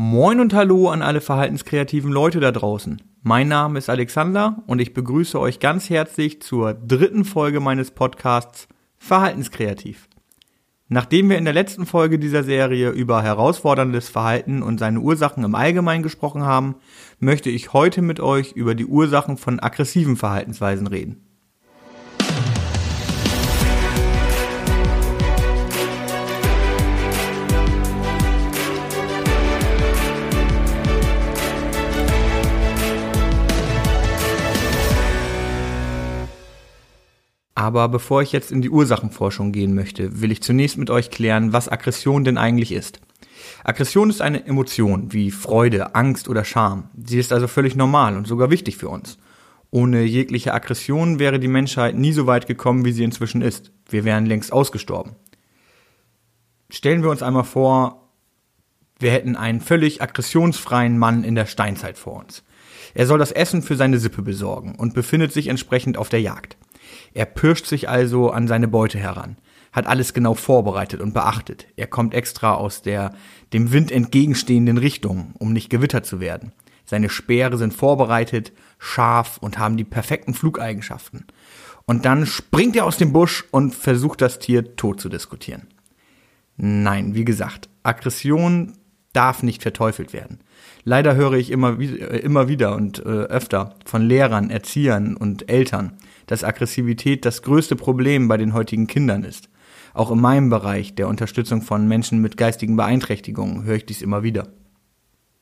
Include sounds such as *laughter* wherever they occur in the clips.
Moin und Hallo an alle verhaltenskreativen Leute da draußen. Mein Name ist Alexander und ich begrüße euch ganz herzlich zur dritten Folge meines Podcasts Verhaltenskreativ. Nachdem wir in der letzten Folge dieser Serie über herausforderndes Verhalten und seine Ursachen im Allgemeinen gesprochen haben, möchte ich heute mit euch über die Ursachen von aggressiven Verhaltensweisen reden. Aber bevor ich jetzt in die Ursachenforschung gehen möchte, will ich zunächst mit euch klären, was Aggression denn eigentlich ist. Aggression ist eine Emotion wie Freude, Angst oder Scham. Sie ist also völlig normal und sogar wichtig für uns. Ohne jegliche Aggression wäre die Menschheit nie so weit gekommen, wie sie inzwischen ist. Wir wären längst ausgestorben. Stellen wir uns einmal vor, wir hätten einen völlig aggressionsfreien Mann in der Steinzeit vor uns. Er soll das Essen für seine Sippe besorgen und befindet sich entsprechend auf der Jagd. Er pirscht sich also an seine Beute heran, hat alles genau vorbereitet und beachtet. Er kommt extra aus der dem Wind entgegenstehenden Richtung, um nicht gewittert zu werden. Seine Speere sind vorbereitet, scharf und haben die perfekten Flugeigenschaften. Und dann springt er aus dem Busch und versucht das Tier tot zu diskutieren. Nein, wie gesagt, Aggression darf nicht verteufelt werden. Leider höre ich immer, äh, immer wieder und äh, öfter von Lehrern, Erziehern und Eltern, dass Aggressivität das größte Problem bei den heutigen Kindern ist. Auch in meinem Bereich der Unterstützung von Menschen mit geistigen Beeinträchtigungen höre ich dies immer wieder.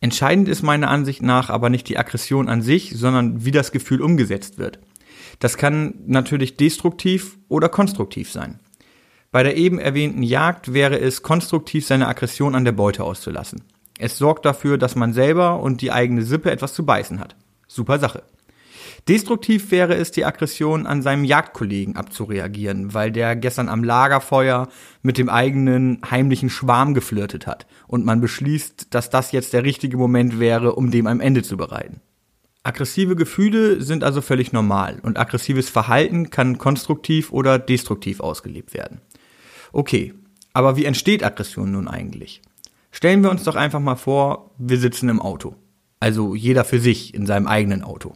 Entscheidend ist meiner Ansicht nach aber nicht die Aggression an sich, sondern wie das Gefühl umgesetzt wird. Das kann natürlich destruktiv oder konstruktiv sein. Bei der eben erwähnten Jagd wäre es konstruktiv, seine Aggression an der Beute auszulassen. Es sorgt dafür, dass man selber und die eigene Sippe etwas zu beißen hat. Super Sache. Destruktiv wäre es, die Aggression an seinem Jagdkollegen abzureagieren, weil der gestern am Lagerfeuer mit dem eigenen heimlichen Schwarm geflirtet hat und man beschließt, dass das jetzt der richtige Moment wäre, um dem ein Ende zu bereiten. Aggressive Gefühle sind also völlig normal und aggressives Verhalten kann konstruktiv oder destruktiv ausgelebt werden. Okay, aber wie entsteht Aggression nun eigentlich? Stellen wir uns doch einfach mal vor, wir sitzen im Auto. Also jeder für sich in seinem eigenen Auto.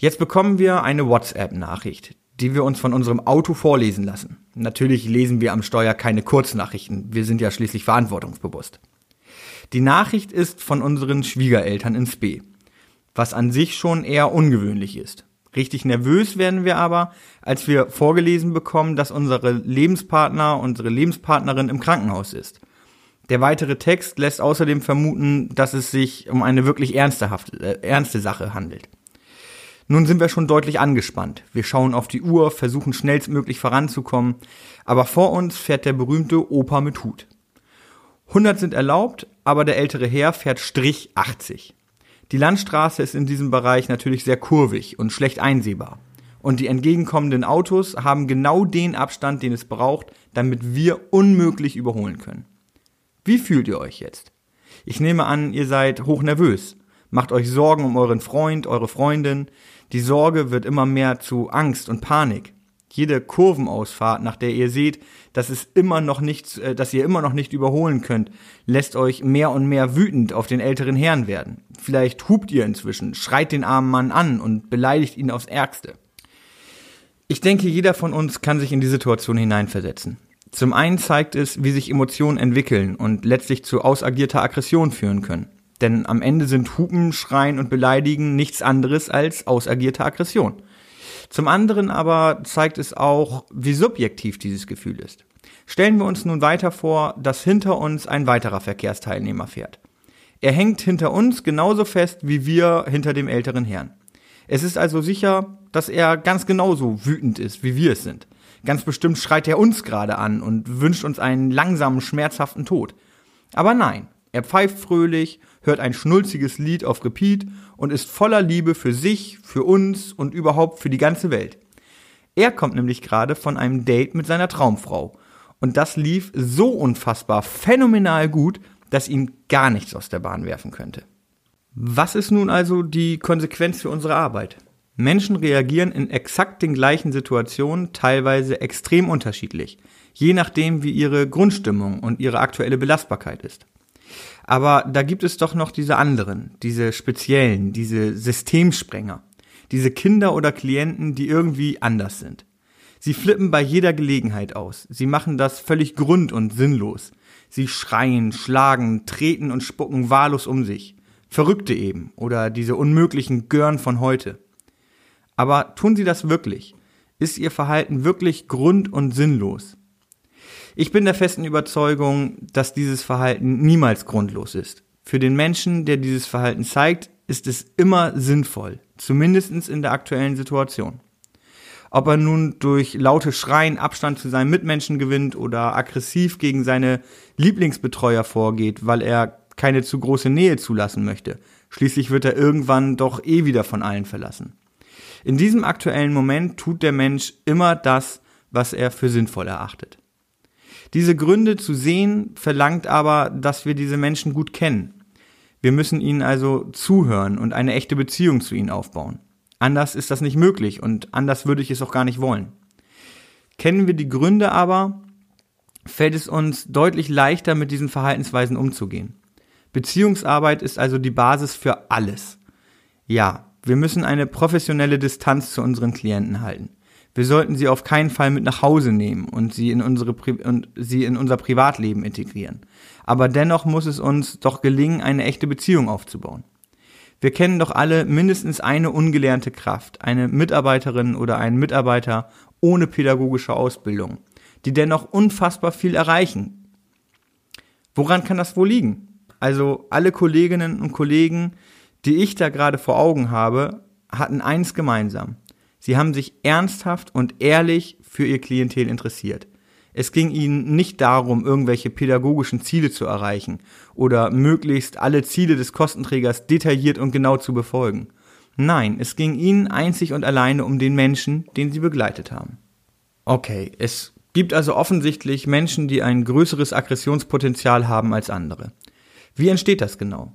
Jetzt bekommen wir eine WhatsApp-Nachricht, die wir uns von unserem Auto vorlesen lassen. Natürlich lesen wir am Steuer keine Kurznachrichten, wir sind ja schließlich verantwortungsbewusst. Die Nachricht ist von unseren Schwiegereltern ins B, was an sich schon eher ungewöhnlich ist. Richtig nervös werden wir aber, als wir vorgelesen bekommen, dass unsere Lebenspartner, unsere Lebenspartnerin im Krankenhaus ist. Der weitere Text lässt außerdem vermuten, dass es sich um eine wirklich ernstehafte, äh, ernste Sache handelt. Nun sind wir schon deutlich angespannt. Wir schauen auf die Uhr, versuchen schnellstmöglich voranzukommen, aber vor uns fährt der berühmte Opa mit Hut. 100 sind erlaubt, aber der ältere Herr fährt Strich 80. Die Landstraße ist in diesem Bereich natürlich sehr kurvig und schlecht einsehbar. Und die entgegenkommenden Autos haben genau den Abstand, den es braucht, damit wir unmöglich überholen können. Wie fühlt ihr euch jetzt? Ich nehme an, ihr seid hochnervös. Macht euch Sorgen um euren Freund, eure Freundin. Die Sorge wird immer mehr zu Angst und Panik. Jede Kurvenausfahrt, nach der ihr seht, dass es immer noch nicht, äh, dass ihr immer noch nicht überholen könnt, lässt euch mehr und mehr wütend auf den älteren Herrn werden. Vielleicht hupt ihr inzwischen, schreit den armen Mann an und beleidigt ihn aufs Ärgste. Ich denke, jeder von uns kann sich in die Situation hineinversetzen. Zum einen zeigt es, wie sich Emotionen entwickeln und letztlich zu ausagierter Aggression führen können. Denn am Ende sind Hupen, Schreien und Beleidigen nichts anderes als ausagierte Aggression. Zum anderen aber zeigt es auch, wie subjektiv dieses Gefühl ist. Stellen wir uns nun weiter vor, dass hinter uns ein weiterer Verkehrsteilnehmer fährt. Er hängt hinter uns genauso fest wie wir hinter dem älteren Herrn. Es ist also sicher, dass er ganz genauso wütend ist, wie wir es sind. Ganz bestimmt schreit er uns gerade an und wünscht uns einen langsamen, schmerzhaften Tod. Aber nein, er pfeift fröhlich, hört ein schnulziges Lied auf Repeat und ist voller Liebe für sich, für uns und überhaupt für die ganze Welt. Er kommt nämlich gerade von einem Date mit seiner Traumfrau. Und das lief so unfassbar phänomenal gut, dass ihn gar nichts aus der Bahn werfen könnte. Was ist nun also die Konsequenz für unsere Arbeit? Menschen reagieren in exakt den gleichen Situationen teilweise extrem unterschiedlich, je nachdem wie ihre Grundstimmung und ihre aktuelle Belastbarkeit ist. Aber da gibt es doch noch diese anderen, diese speziellen, diese Systemsprenger, diese Kinder oder Klienten, die irgendwie anders sind. Sie flippen bei jeder Gelegenheit aus. Sie machen das völlig grund und sinnlos. Sie schreien, schlagen, treten und spucken wahllos um sich. Verrückte eben oder diese unmöglichen Görn von heute. Aber tun sie das wirklich? Ist ihr Verhalten wirklich grund- und sinnlos? Ich bin der festen Überzeugung, dass dieses Verhalten niemals grundlos ist. Für den Menschen, der dieses Verhalten zeigt, ist es immer sinnvoll, zumindest in der aktuellen Situation. Ob er nun durch laute Schreien Abstand zu seinen Mitmenschen gewinnt oder aggressiv gegen seine Lieblingsbetreuer vorgeht, weil er keine zu große Nähe zulassen möchte. Schließlich wird er irgendwann doch eh wieder von allen verlassen. In diesem aktuellen Moment tut der Mensch immer das, was er für sinnvoll erachtet. Diese Gründe zu sehen verlangt aber, dass wir diese Menschen gut kennen. Wir müssen ihnen also zuhören und eine echte Beziehung zu ihnen aufbauen. Anders ist das nicht möglich und anders würde ich es auch gar nicht wollen. Kennen wir die Gründe aber, fällt es uns deutlich leichter, mit diesen Verhaltensweisen umzugehen. Beziehungsarbeit ist also die Basis für alles. Ja, wir müssen eine professionelle Distanz zu unseren Klienten halten. Wir sollten sie auf keinen Fall mit nach Hause nehmen und sie in, unsere Pri und sie in unser Privatleben integrieren. Aber dennoch muss es uns doch gelingen, eine echte Beziehung aufzubauen. Wir kennen doch alle mindestens eine ungelernte Kraft, eine Mitarbeiterin oder einen Mitarbeiter ohne pädagogische Ausbildung, die dennoch unfassbar viel erreichen. Woran kann das wohl liegen? Also alle Kolleginnen und Kollegen, die ich da gerade vor Augen habe, hatten eins gemeinsam. Sie haben sich ernsthaft und ehrlich für ihr Klientel interessiert. Es ging ihnen nicht darum, irgendwelche pädagogischen Ziele zu erreichen oder möglichst alle Ziele des Kostenträgers detailliert und genau zu befolgen. Nein, es ging ihnen einzig und alleine um den Menschen, den sie begleitet haben. Okay, es gibt also offensichtlich Menschen, die ein größeres Aggressionspotenzial haben als andere. Wie entsteht das genau?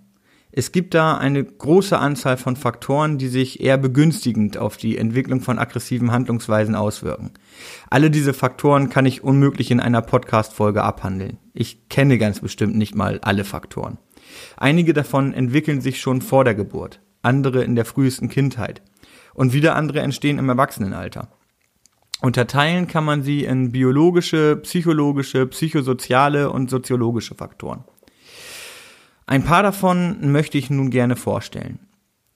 Es gibt da eine große Anzahl von Faktoren, die sich eher begünstigend auf die Entwicklung von aggressiven Handlungsweisen auswirken. Alle diese Faktoren kann ich unmöglich in einer Podcast-Folge abhandeln. Ich kenne ganz bestimmt nicht mal alle Faktoren. Einige davon entwickeln sich schon vor der Geburt, andere in der frühesten Kindheit und wieder andere entstehen im Erwachsenenalter. Unterteilen kann man sie in biologische, psychologische, psychosoziale und soziologische Faktoren. Ein paar davon möchte ich nun gerne vorstellen.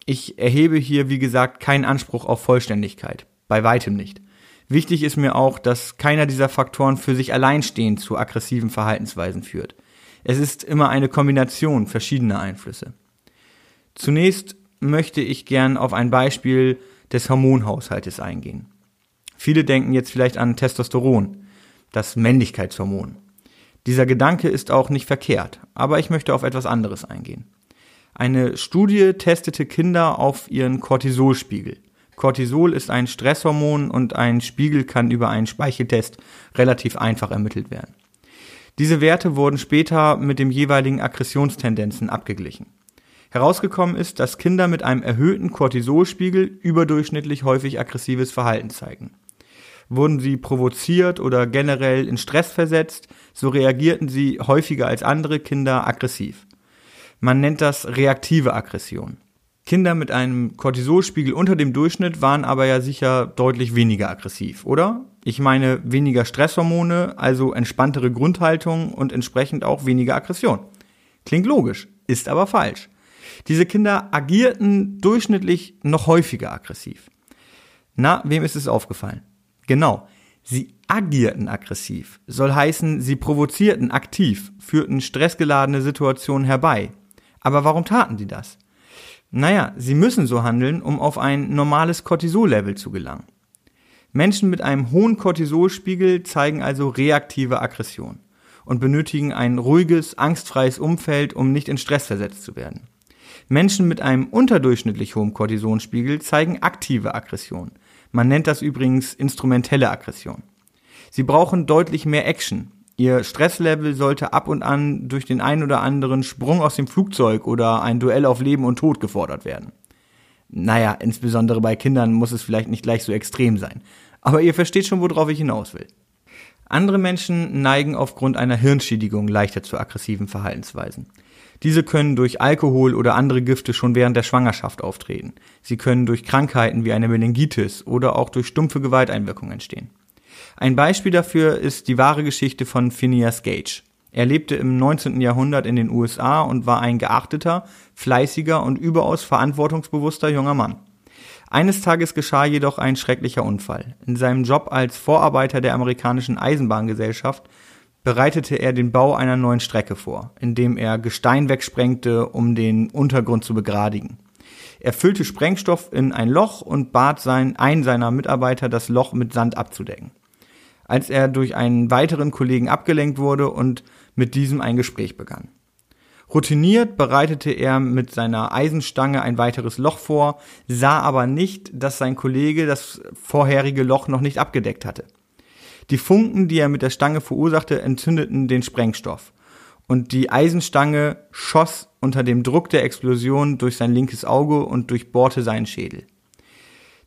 Ich erhebe hier, wie gesagt, keinen Anspruch auf Vollständigkeit. Bei weitem nicht. Wichtig ist mir auch, dass keiner dieser Faktoren für sich alleinstehend zu aggressiven Verhaltensweisen führt. Es ist immer eine Kombination verschiedener Einflüsse. Zunächst möchte ich gern auf ein Beispiel des Hormonhaushaltes eingehen. Viele denken jetzt vielleicht an Testosteron, das Männlichkeitshormon. Dieser Gedanke ist auch nicht verkehrt, aber ich möchte auf etwas anderes eingehen. Eine Studie testete Kinder auf ihren Cortisolspiegel. Cortisol ist ein Stresshormon und ein Spiegel kann über einen Speicheltest relativ einfach ermittelt werden. Diese Werte wurden später mit dem jeweiligen Aggressionstendenzen abgeglichen. Herausgekommen ist, dass Kinder mit einem erhöhten Cortisolspiegel überdurchschnittlich häufig aggressives Verhalten zeigen. Wurden sie provoziert oder generell in Stress versetzt, so reagierten sie häufiger als andere Kinder aggressiv. Man nennt das reaktive Aggression. Kinder mit einem Cortisolspiegel unter dem Durchschnitt waren aber ja sicher deutlich weniger aggressiv, oder? Ich meine weniger Stresshormone, also entspanntere Grundhaltung und entsprechend auch weniger Aggression. Klingt logisch, ist aber falsch. Diese Kinder agierten durchschnittlich noch häufiger aggressiv. Na, wem ist es aufgefallen? Genau. Sie agierten aggressiv. Soll heißen, sie provozierten aktiv, führten stressgeladene Situationen herbei. Aber warum taten die das? Naja, sie müssen so handeln, um auf ein normales Cortisol-Level zu gelangen. Menschen mit einem hohen Cortisolspiegel zeigen also reaktive Aggression und benötigen ein ruhiges, angstfreies Umfeld, um nicht in Stress versetzt zu werden. Menschen mit einem unterdurchschnittlich hohen Cortisonspiegel zeigen aktive Aggression, man nennt das übrigens instrumentelle Aggression. Sie brauchen deutlich mehr Action. Ihr Stresslevel sollte ab und an durch den ein oder anderen Sprung aus dem Flugzeug oder ein Duell auf Leben und Tod gefordert werden. Naja, insbesondere bei Kindern muss es vielleicht nicht gleich so extrem sein. Aber ihr versteht schon, worauf ich hinaus will. Andere Menschen neigen aufgrund einer Hirnschädigung leichter zu aggressiven Verhaltensweisen. Diese können durch Alkohol oder andere Gifte schon während der Schwangerschaft auftreten. Sie können durch Krankheiten wie eine Meningitis oder auch durch stumpfe Gewalteinwirkungen entstehen. Ein Beispiel dafür ist die wahre Geschichte von Phineas Gage. Er lebte im 19. Jahrhundert in den USA und war ein geachteter, fleißiger und überaus verantwortungsbewusster junger Mann. Eines Tages geschah jedoch ein schrecklicher Unfall. In seinem Job als Vorarbeiter der amerikanischen Eisenbahngesellschaft bereitete er den Bau einer neuen Strecke vor, indem er Gestein wegsprengte, um den Untergrund zu begradigen. Er füllte Sprengstoff in ein Loch und bat sein, einen seiner Mitarbeiter, das Loch mit Sand abzudecken. Als er durch einen weiteren Kollegen abgelenkt wurde und mit diesem ein Gespräch begann. Routiniert bereitete er mit seiner Eisenstange ein weiteres Loch vor, sah aber nicht, dass sein Kollege das vorherige Loch noch nicht abgedeckt hatte. Die Funken, die er mit der Stange verursachte, entzündeten den Sprengstoff. Und die Eisenstange schoss unter dem Druck der Explosion durch sein linkes Auge und durchbohrte seinen Schädel.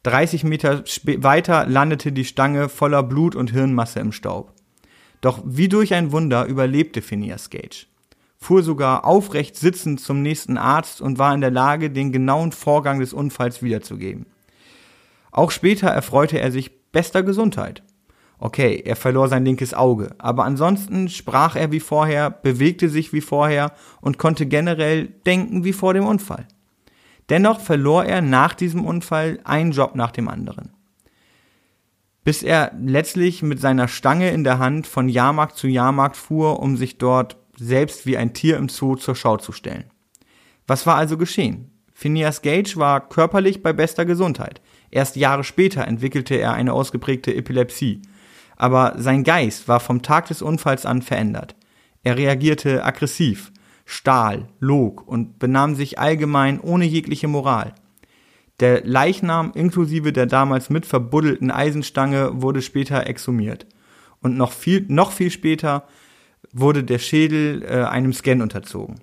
30 Meter weiter landete die Stange voller Blut und Hirnmasse im Staub. Doch wie durch ein Wunder überlebte Phineas Gage, fuhr sogar aufrecht sitzend zum nächsten Arzt und war in der Lage, den genauen Vorgang des Unfalls wiederzugeben. Auch später erfreute er sich bester Gesundheit. Okay, er verlor sein linkes Auge, aber ansonsten sprach er wie vorher, bewegte sich wie vorher und konnte generell denken wie vor dem Unfall. Dennoch verlor er nach diesem Unfall einen Job nach dem anderen. Bis er letztlich mit seiner Stange in der Hand von Jahrmarkt zu Jahrmarkt fuhr, um sich dort selbst wie ein Tier im Zoo zur Schau zu stellen. Was war also geschehen? Phineas Gage war körperlich bei bester Gesundheit. Erst Jahre später entwickelte er eine ausgeprägte Epilepsie aber sein Geist war vom Tag des Unfalls an verändert. Er reagierte aggressiv, stahl, log und benahm sich allgemein ohne jegliche Moral. Der Leichnam inklusive der damals mit verbuddelten Eisenstange wurde später exhumiert. Und noch viel, noch viel später wurde der Schädel äh, einem Scan unterzogen.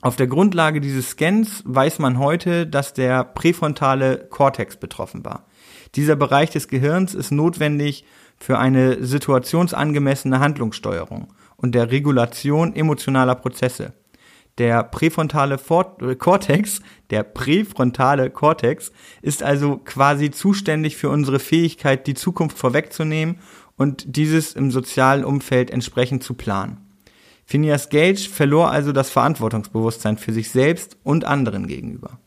Auf der Grundlage dieses Scans weiß man heute, dass der präfrontale Kortex betroffen war. Dieser Bereich des Gehirns ist notwendig für eine situationsangemessene Handlungssteuerung und der Regulation emotionaler Prozesse. Der präfrontale Kortex, der präfrontale Kortex ist also quasi zuständig für unsere Fähigkeit, die Zukunft vorwegzunehmen und dieses im sozialen Umfeld entsprechend zu planen. Phineas Gage verlor also das Verantwortungsbewusstsein für sich selbst und anderen gegenüber.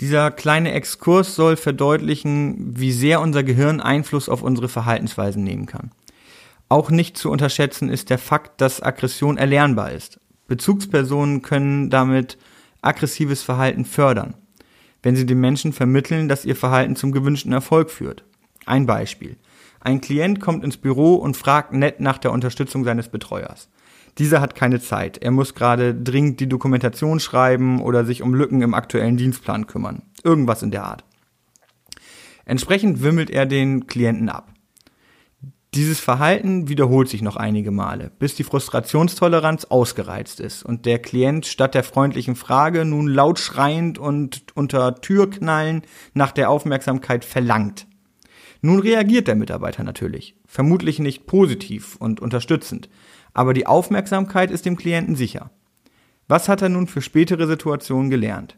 Dieser kleine Exkurs soll verdeutlichen, wie sehr unser Gehirn Einfluss auf unsere Verhaltensweisen nehmen kann. Auch nicht zu unterschätzen ist der Fakt, dass Aggression erlernbar ist. Bezugspersonen können damit aggressives Verhalten fördern, wenn sie den Menschen vermitteln, dass ihr Verhalten zum gewünschten Erfolg führt. Ein Beispiel. Ein Klient kommt ins Büro und fragt nett nach der Unterstützung seines Betreuers. Dieser hat keine Zeit. Er muss gerade dringend die Dokumentation schreiben oder sich um Lücken im aktuellen Dienstplan kümmern. Irgendwas in der Art. Entsprechend wimmelt er den Klienten ab. Dieses Verhalten wiederholt sich noch einige Male, bis die Frustrationstoleranz ausgereizt ist und der Klient statt der freundlichen Frage nun laut schreiend und unter Türknallen nach der Aufmerksamkeit verlangt. Nun reagiert der Mitarbeiter natürlich, vermutlich nicht positiv und unterstützend, aber die Aufmerksamkeit ist dem Klienten sicher. Was hat er nun für spätere Situationen gelernt?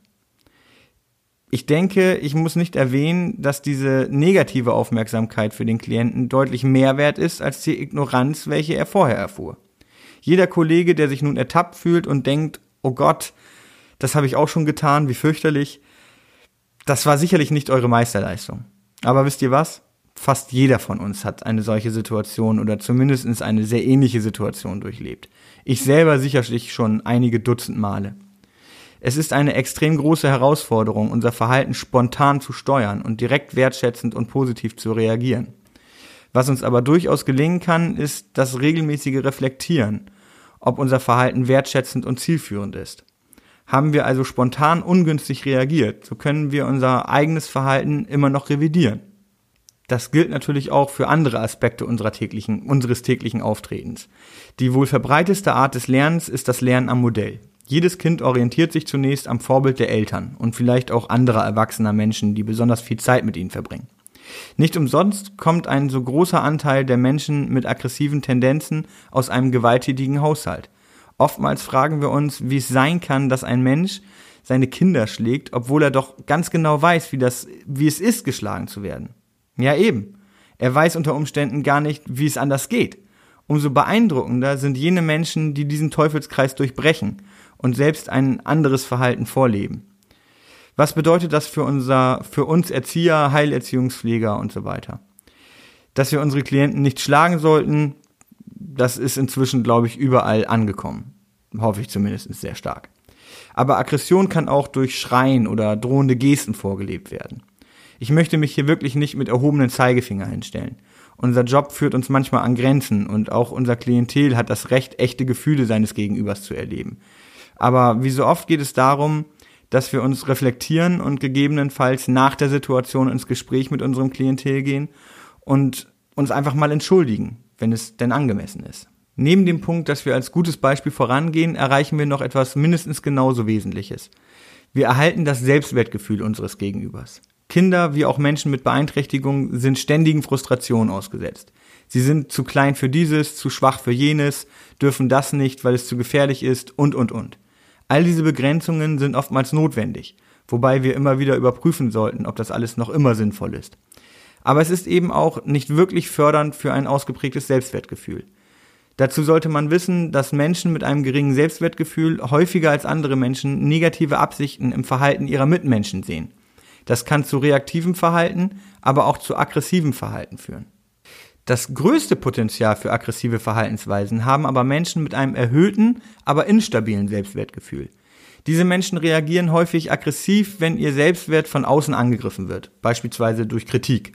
Ich denke, ich muss nicht erwähnen, dass diese negative Aufmerksamkeit für den Klienten deutlich mehr wert ist als die Ignoranz, welche er vorher erfuhr. Jeder Kollege, der sich nun ertappt fühlt und denkt, oh Gott, das habe ich auch schon getan, wie fürchterlich, das war sicherlich nicht eure Meisterleistung. Aber wisst ihr was? Fast jeder von uns hat eine solche Situation oder zumindest eine sehr ähnliche Situation durchlebt. Ich selber sicherlich schon einige Dutzend Male. Es ist eine extrem große Herausforderung, unser Verhalten spontan zu steuern und direkt wertschätzend und positiv zu reagieren. Was uns aber durchaus gelingen kann, ist das regelmäßige Reflektieren, ob unser Verhalten wertschätzend und zielführend ist. Haben wir also spontan ungünstig reagiert, so können wir unser eigenes Verhalten immer noch revidieren. Das gilt natürlich auch für andere Aspekte täglichen, unseres täglichen Auftretens. Die wohl verbreiteste Art des Lernens ist das Lernen am Modell. Jedes Kind orientiert sich zunächst am Vorbild der Eltern und vielleicht auch anderer erwachsener Menschen, die besonders viel Zeit mit ihnen verbringen. Nicht umsonst kommt ein so großer Anteil der Menschen mit aggressiven Tendenzen aus einem gewalttätigen Haushalt. Oftmals fragen wir uns, wie es sein kann, dass ein Mensch seine Kinder schlägt, obwohl er doch ganz genau weiß, wie das, wie es ist, geschlagen zu werden. Ja, eben. Er weiß unter Umständen gar nicht, wie es anders geht. Umso beeindruckender sind jene Menschen, die diesen Teufelskreis durchbrechen und selbst ein anderes Verhalten vorleben. Was bedeutet das für unser, für uns Erzieher, Heilerziehungspfleger und so weiter? Dass wir unsere Klienten nicht schlagen sollten, das ist inzwischen, glaube ich, überall angekommen. Hoffe ich zumindest sehr stark. Aber Aggression kann auch durch Schreien oder drohende Gesten vorgelebt werden. Ich möchte mich hier wirklich nicht mit erhobenen Zeigefinger hinstellen. Unser Job führt uns manchmal an Grenzen und auch unser Klientel hat das Recht, echte Gefühle seines Gegenübers zu erleben. Aber wie so oft geht es darum, dass wir uns reflektieren und gegebenenfalls nach der Situation ins Gespräch mit unserem Klientel gehen und uns einfach mal entschuldigen, wenn es denn angemessen ist. Neben dem Punkt, dass wir als gutes Beispiel vorangehen, erreichen wir noch etwas mindestens genauso Wesentliches. Wir erhalten das Selbstwertgefühl unseres Gegenübers. Kinder wie auch Menschen mit Beeinträchtigungen sind ständigen Frustrationen ausgesetzt. Sie sind zu klein für dieses, zu schwach für jenes, dürfen das nicht, weil es zu gefährlich ist und, und, und. All diese Begrenzungen sind oftmals notwendig, wobei wir immer wieder überprüfen sollten, ob das alles noch immer sinnvoll ist. Aber es ist eben auch nicht wirklich fördernd für ein ausgeprägtes Selbstwertgefühl. Dazu sollte man wissen, dass Menschen mit einem geringen Selbstwertgefühl häufiger als andere Menschen negative Absichten im Verhalten ihrer Mitmenschen sehen. Das kann zu reaktivem Verhalten, aber auch zu aggressivem Verhalten führen. Das größte Potenzial für aggressive Verhaltensweisen haben aber Menschen mit einem erhöhten, aber instabilen Selbstwertgefühl. Diese Menschen reagieren häufig aggressiv, wenn ihr Selbstwert von außen angegriffen wird, beispielsweise durch Kritik.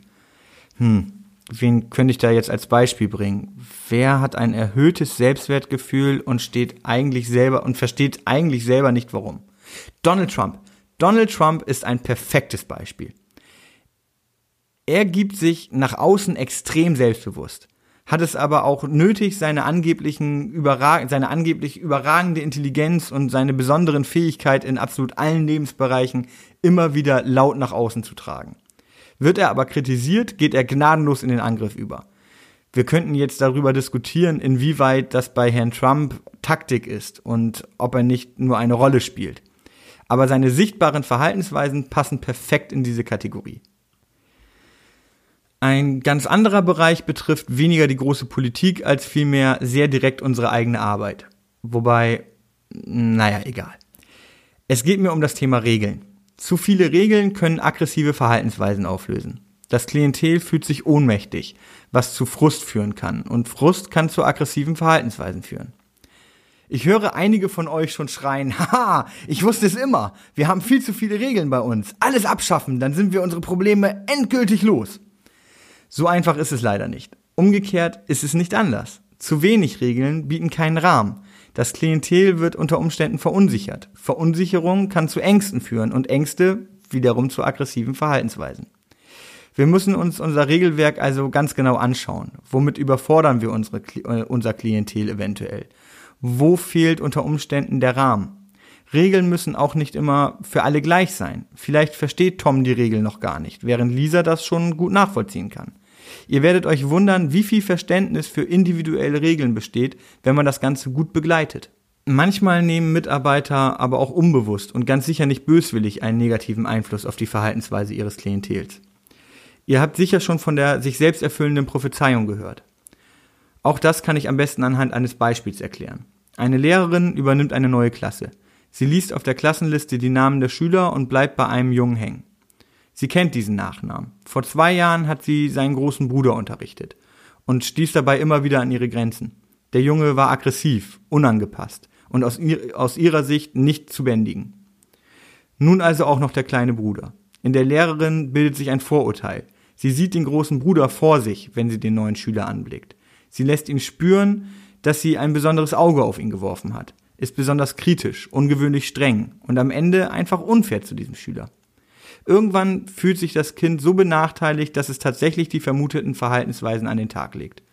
Hm, wen könnte ich da jetzt als Beispiel bringen? Wer hat ein erhöhtes Selbstwertgefühl und steht eigentlich selber und versteht eigentlich selber nicht warum? Donald Trump. Donald Trump ist ein perfektes Beispiel. Er gibt sich nach außen extrem selbstbewusst, hat es aber auch nötig, seine angeblichen überrag seine angeblich überragende Intelligenz und seine besonderen Fähigkeit in absolut allen Lebensbereichen immer wieder laut nach außen zu tragen. Wird er aber kritisiert, geht er gnadenlos in den Angriff über. Wir könnten jetzt darüber diskutieren, inwieweit das bei Herrn Trump Taktik ist und ob er nicht nur eine Rolle spielt aber seine sichtbaren Verhaltensweisen passen perfekt in diese Kategorie. Ein ganz anderer Bereich betrifft weniger die große Politik als vielmehr sehr direkt unsere eigene Arbeit. Wobei, naja, egal. Es geht mir um das Thema Regeln. Zu viele Regeln können aggressive Verhaltensweisen auflösen. Das Klientel fühlt sich ohnmächtig, was zu Frust führen kann. Und Frust kann zu aggressiven Verhaltensweisen führen. Ich höre einige von euch schon schreien, *laughs* haha, ich wusste es immer. Wir haben viel zu viele Regeln bei uns. Alles abschaffen, dann sind wir unsere Probleme endgültig los. So einfach ist es leider nicht. Umgekehrt ist es nicht anders. Zu wenig Regeln bieten keinen Rahmen. Das Klientel wird unter Umständen verunsichert. Verunsicherung kann zu Ängsten führen und Ängste wiederum zu aggressiven Verhaltensweisen. Wir müssen uns unser Regelwerk also ganz genau anschauen. Womit überfordern wir unsere, äh, unser Klientel eventuell? Wo fehlt unter Umständen der Rahmen. Regeln müssen auch nicht immer für alle gleich sein. Vielleicht versteht Tom die Regel noch gar nicht, während Lisa das schon gut nachvollziehen kann. Ihr werdet euch wundern, wie viel Verständnis für individuelle Regeln besteht, wenn man das Ganze gut begleitet. Manchmal nehmen Mitarbeiter aber auch unbewusst und ganz sicher nicht böswillig einen negativen Einfluss auf die Verhaltensweise ihres Klientels. Ihr habt sicher schon von der sich selbst erfüllenden Prophezeiung gehört. Auch das kann ich am besten anhand eines Beispiels erklären. Eine Lehrerin übernimmt eine neue Klasse. Sie liest auf der Klassenliste die Namen der Schüler und bleibt bei einem Jungen hängen. Sie kennt diesen Nachnamen. Vor zwei Jahren hat sie seinen großen Bruder unterrichtet und stieß dabei immer wieder an ihre Grenzen. Der Junge war aggressiv, unangepasst und aus, ihr, aus ihrer Sicht nicht zu bändigen. Nun also auch noch der kleine Bruder. In der Lehrerin bildet sich ein Vorurteil. Sie sieht den großen Bruder vor sich, wenn sie den neuen Schüler anblickt. Sie lässt ihn spüren, dass sie ein besonderes Auge auf ihn geworfen hat, ist besonders kritisch, ungewöhnlich streng und am Ende einfach unfair zu diesem Schüler. Irgendwann fühlt sich das Kind so benachteiligt, dass es tatsächlich die vermuteten Verhaltensweisen an den Tag legt.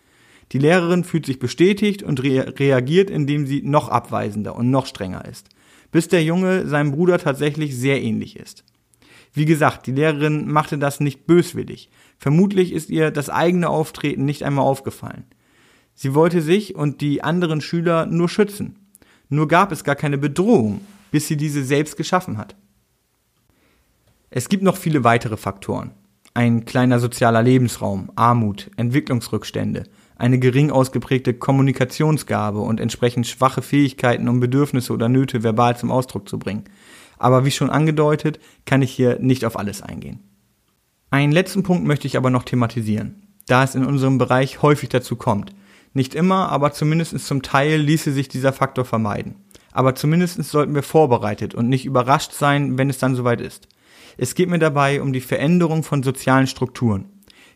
Die Lehrerin fühlt sich bestätigt und re reagiert, indem sie noch abweisender und noch strenger ist, bis der Junge seinem Bruder tatsächlich sehr ähnlich ist. Wie gesagt, die Lehrerin machte das nicht böswillig. Vermutlich ist ihr das eigene Auftreten nicht einmal aufgefallen. Sie wollte sich und die anderen Schüler nur schützen. Nur gab es gar keine Bedrohung, bis sie diese selbst geschaffen hat. Es gibt noch viele weitere Faktoren. Ein kleiner sozialer Lebensraum, Armut, Entwicklungsrückstände, eine gering ausgeprägte Kommunikationsgabe und entsprechend schwache Fähigkeiten, um Bedürfnisse oder Nöte verbal zum Ausdruck zu bringen. Aber wie schon angedeutet, kann ich hier nicht auf alles eingehen. Einen letzten Punkt möchte ich aber noch thematisieren, da es in unserem Bereich häufig dazu kommt. Nicht immer, aber zumindest zum Teil ließe sich dieser Faktor vermeiden. Aber zumindest sollten wir vorbereitet und nicht überrascht sein, wenn es dann soweit ist. Es geht mir dabei um die Veränderung von sozialen Strukturen.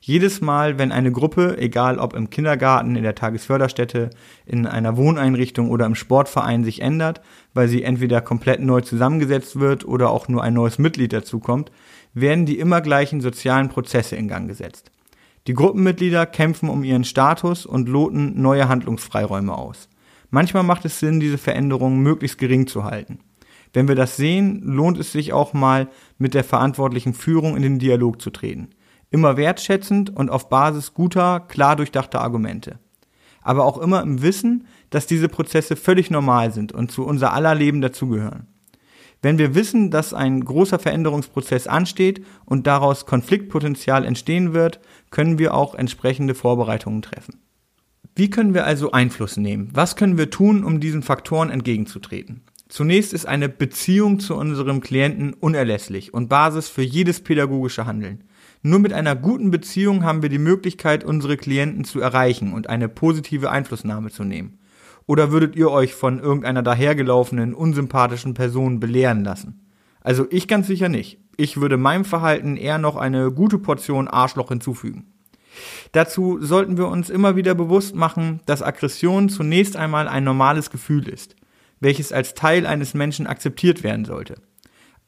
Jedes Mal, wenn eine Gruppe, egal ob im Kindergarten, in der Tagesförderstätte, in einer Wohneinrichtung oder im Sportverein sich ändert, weil sie entweder komplett neu zusammengesetzt wird oder auch nur ein neues Mitglied dazukommt, werden die immer gleichen sozialen Prozesse in Gang gesetzt. Die Gruppenmitglieder kämpfen um ihren Status und loten neue Handlungsfreiräume aus. Manchmal macht es Sinn, diese Veränderungen möglichst gering zu halten. Wenn wir das sehen, lohnt es sich auch mal, mit der verantwortlichen Führung in den Dialog zu treten immer wertschätzend und auf Basis guter, klar durchdachter Argumente. Aber auch immer im Wissen, dass diese Prozesse völlig normal sind und zu unser aller Leben dazugehören. Wenn wir wissen, dass ein großer Veränderungsprozess ansteht und daraus Konfliktpotenzial entstehen wird, können wir auch entsprechende Vorbereitungen treffen. Wie können wir also Einfluss nehmen? Was können wir tun, um diesen Faktoren entgegenzutreten? Zunächst ist eine Beziehung zu unserem Klienten unerlässlich und Basis für jedes pädagogische Handeln. Nur mit einer guten Beziehung haben wir die Möglichkeit, unsere Klienten zu erreichen und eine positive Einflussnahme zu nehmen. Oder würdet ihr euch von irgendeiner dahergelaufenen, unsympathischen Person belehren lassen? Also ich ganz sicher nicht. Ich würde meinem Verhalten eher noch eine gute Portion Arschloch hinzufügen. Dazu sollten wir uns immer wieder bewusst machen, dass Aggression zunächst einmal ein normales Gefühl ist, welches als Teil eines Menschen akzeptiert werden sollte.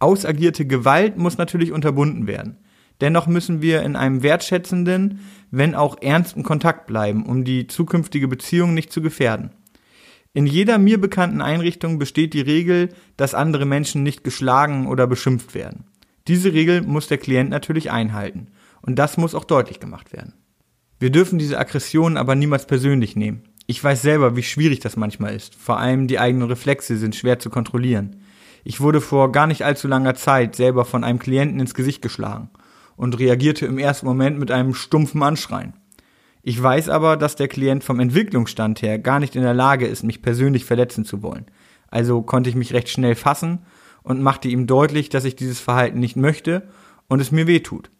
Ausagierte Gewalt muss natürlich unterbunden werden. Dennoch müssen wir in einem wertschätzenden, wenn auch ernsten Kontakt bleiben, um die zukünftige Beziehung nicht zu gefährden. In jeder mir bekannten Einrichtung besteht die Regel, dass andere Menschen nicht geschlagen oder beschimpft werden. Diese Regel muss der Klient natürlich einhalten. Und das muss auch deutlich gemacht werden. Wir dürfen diese Aggressionen aber niemals persönlich nehmen. Ich weiß selber, wie schwierig das manchmal ist. Vor allem die eigenen Reflexe sind schwer zu kontrollieren. Ich wurde vor gar nicht allzu langer Zeit selber von einem Klienten ins Gesicht geschlagen und reagierte im ersten Moment mit einem stumpfen Anschreien. Ich weiß aber, dass der Klient vom Entwicklungsstand her gar nicht in der Lage ist, mich persönlich verletzen zu wollen. Also konnte ich mich recht schnell fassen und machte ihm deutlich, dass ich dieses Verhalten nicht möchte und es mir wehtut.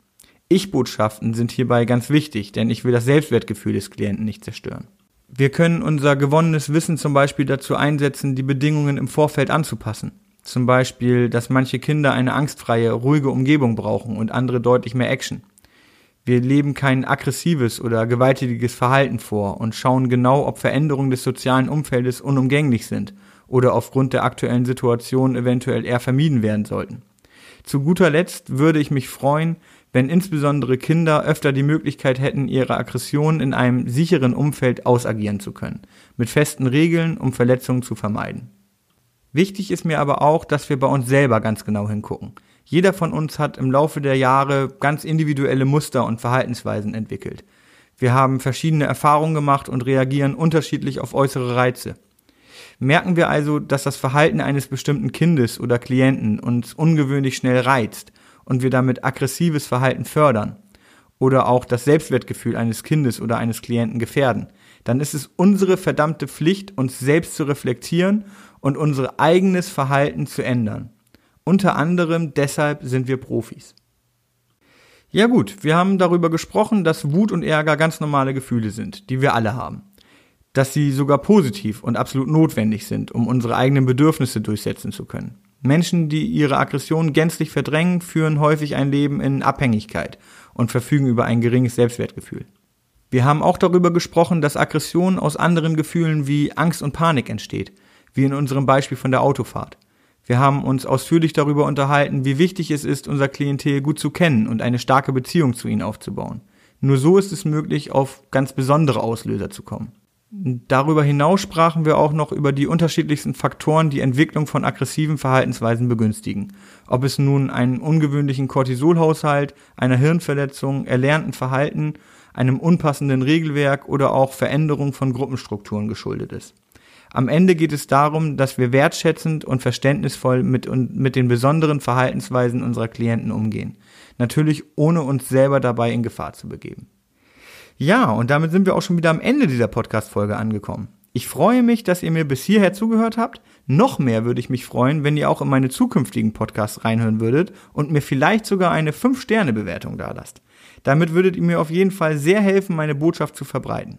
Ich-Botschaften sind hierbei ganz wichtig, denn ich will das Selbstwertgefühl des Klienten nicht zerstören. Wir können unser gewonnenes Wissen zum Beispiel dazu einsetzen, die Bedingungen im Vorfeld anzupassen. Zum Beispiel, dass manche Kinder eine angstfreie, ruhige Umgebung brauchen und andere deutlich mehr Action. Wir leben kein aggressives oder gewalttätiges Verhalten vor und schauen genau, ob Veränderungen des sozialen Umfeldes unumgänglich sind oder aufgrund der aktuellen Situation eventuell eher vermieden werden sollten. Zu guter Letzt würde ich mich freuen, wenn insbesondere Kinder öfter die Möglichkeit hätten, ihre Aggression in einem sicheren Umfeld ausagieren zu können, mit festen Regeln, um Verletzungen zu vermeiden. Wichtig ist mir aber auch, dass wir bei uns selber ganz genau hingucken. Jeder von uns hat im Laufe der Jahre ganz individuelle Muster und Verhaltensweisen entwickelt. Wir haben verschiedene Erfahrungen gemacht und reagieren unterschiedlich auf äußere Reize. Merken wir also, dass das Verhalten eines bestimmten Kindes oder Klienten uns ungewöhnlich schnell reizt und wir damit aggressives Verhalten fördern oder auch das Selbstwertgefühl eines Kindes oder eines Klienten gefährden, dann ist es unsere verdammte Pflicht, uns selbst zu reflektieren und unser eigenes Verhalten zu ändern. Unter anderem deshalb sind wir Profis. Ja gut, wir haben darüber gesprochen, dass Wut und Ärger ganz normale Gefühle sind, die wir alle haben. Dass sie sogar positiv und absolut notwendig sind, um unsere eigenen Bedürfnisse durchsetzen zu können. Menschen, die ihre Aggression gänzlich verdrängen, führen häufig ein Leben in Abhängigkeit und verfügen über ein geringes Selbstwertgefühl. Wir haben auch darüber gesprochen, dass Aggression aus anderen Gefühlen wie Angst und Panik entsteht, wie in unserem Beispiel von der Autofahrt. Wir haben uns ausführlich darüber unterhalten, wie wichtig es ist, unser Klientel gut zu kennen und eine starke Beziehung zu ihnen aufzubauen. Nur so ist es möglich, auf ganz besondere Auslöser zu kommen. Darüber hinaus sprachen wir auch noch über die unterschiedlichsten Faktoren, die Entwicklung von aggressiven Verhaltensweisen begünstigen. Ob es nun einen ungewöhnlichen Cortisolhaushalt, einer Hirnverletzung, erlernten Verhalten, einem unpassenden Regelwerk oder auch Veränderung von Gruppenstrukturen geschuldet ist. Am Ende geht es darum, dass wir wertschätzend und verständnisvoll mit, mit den besonderen Verhaltensweisen unserer Klienten umgehen. Natürlich ohne uns selber dabei in Gefahr zu begeben. Ja, und damit sind wir auch schon wieder am Ende dieser Podcast-Folge angekommen. Ich freue mich, dass ihr mir bis hierher zugehört habt. Noch mehr würde ich mich freuen, wenn ihr auch in meine zukünftigen Podcasts reinhören würdet und mir vielleicht sogar eine 5-Sterne-Bewertung dalasst. Damit würdet ihr mir auf jeden Fall sehr helfen, meine Botschaft zu verbreiten.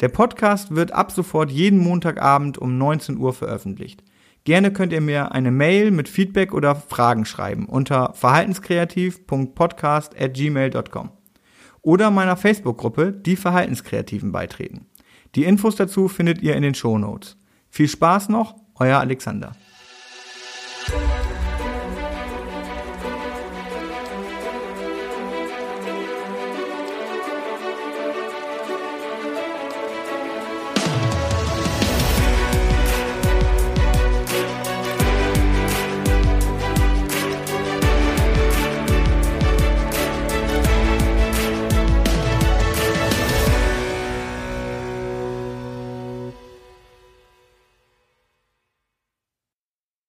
Der Podcast wird ab sofort jeden Montagabend um 19 Uhr veröffentlicht. Gerne könnt ihr mir eine Mail mit Feedback oder Fragen schreiben unter verhaltenskreativ.podcast@gmail.com oder meiner Facebook-Gruppe Die Verhaltenskreativen beitreten. Die Infos dazu findet ihr in den Show Notes. Viel Spaß noch, euer Alexander.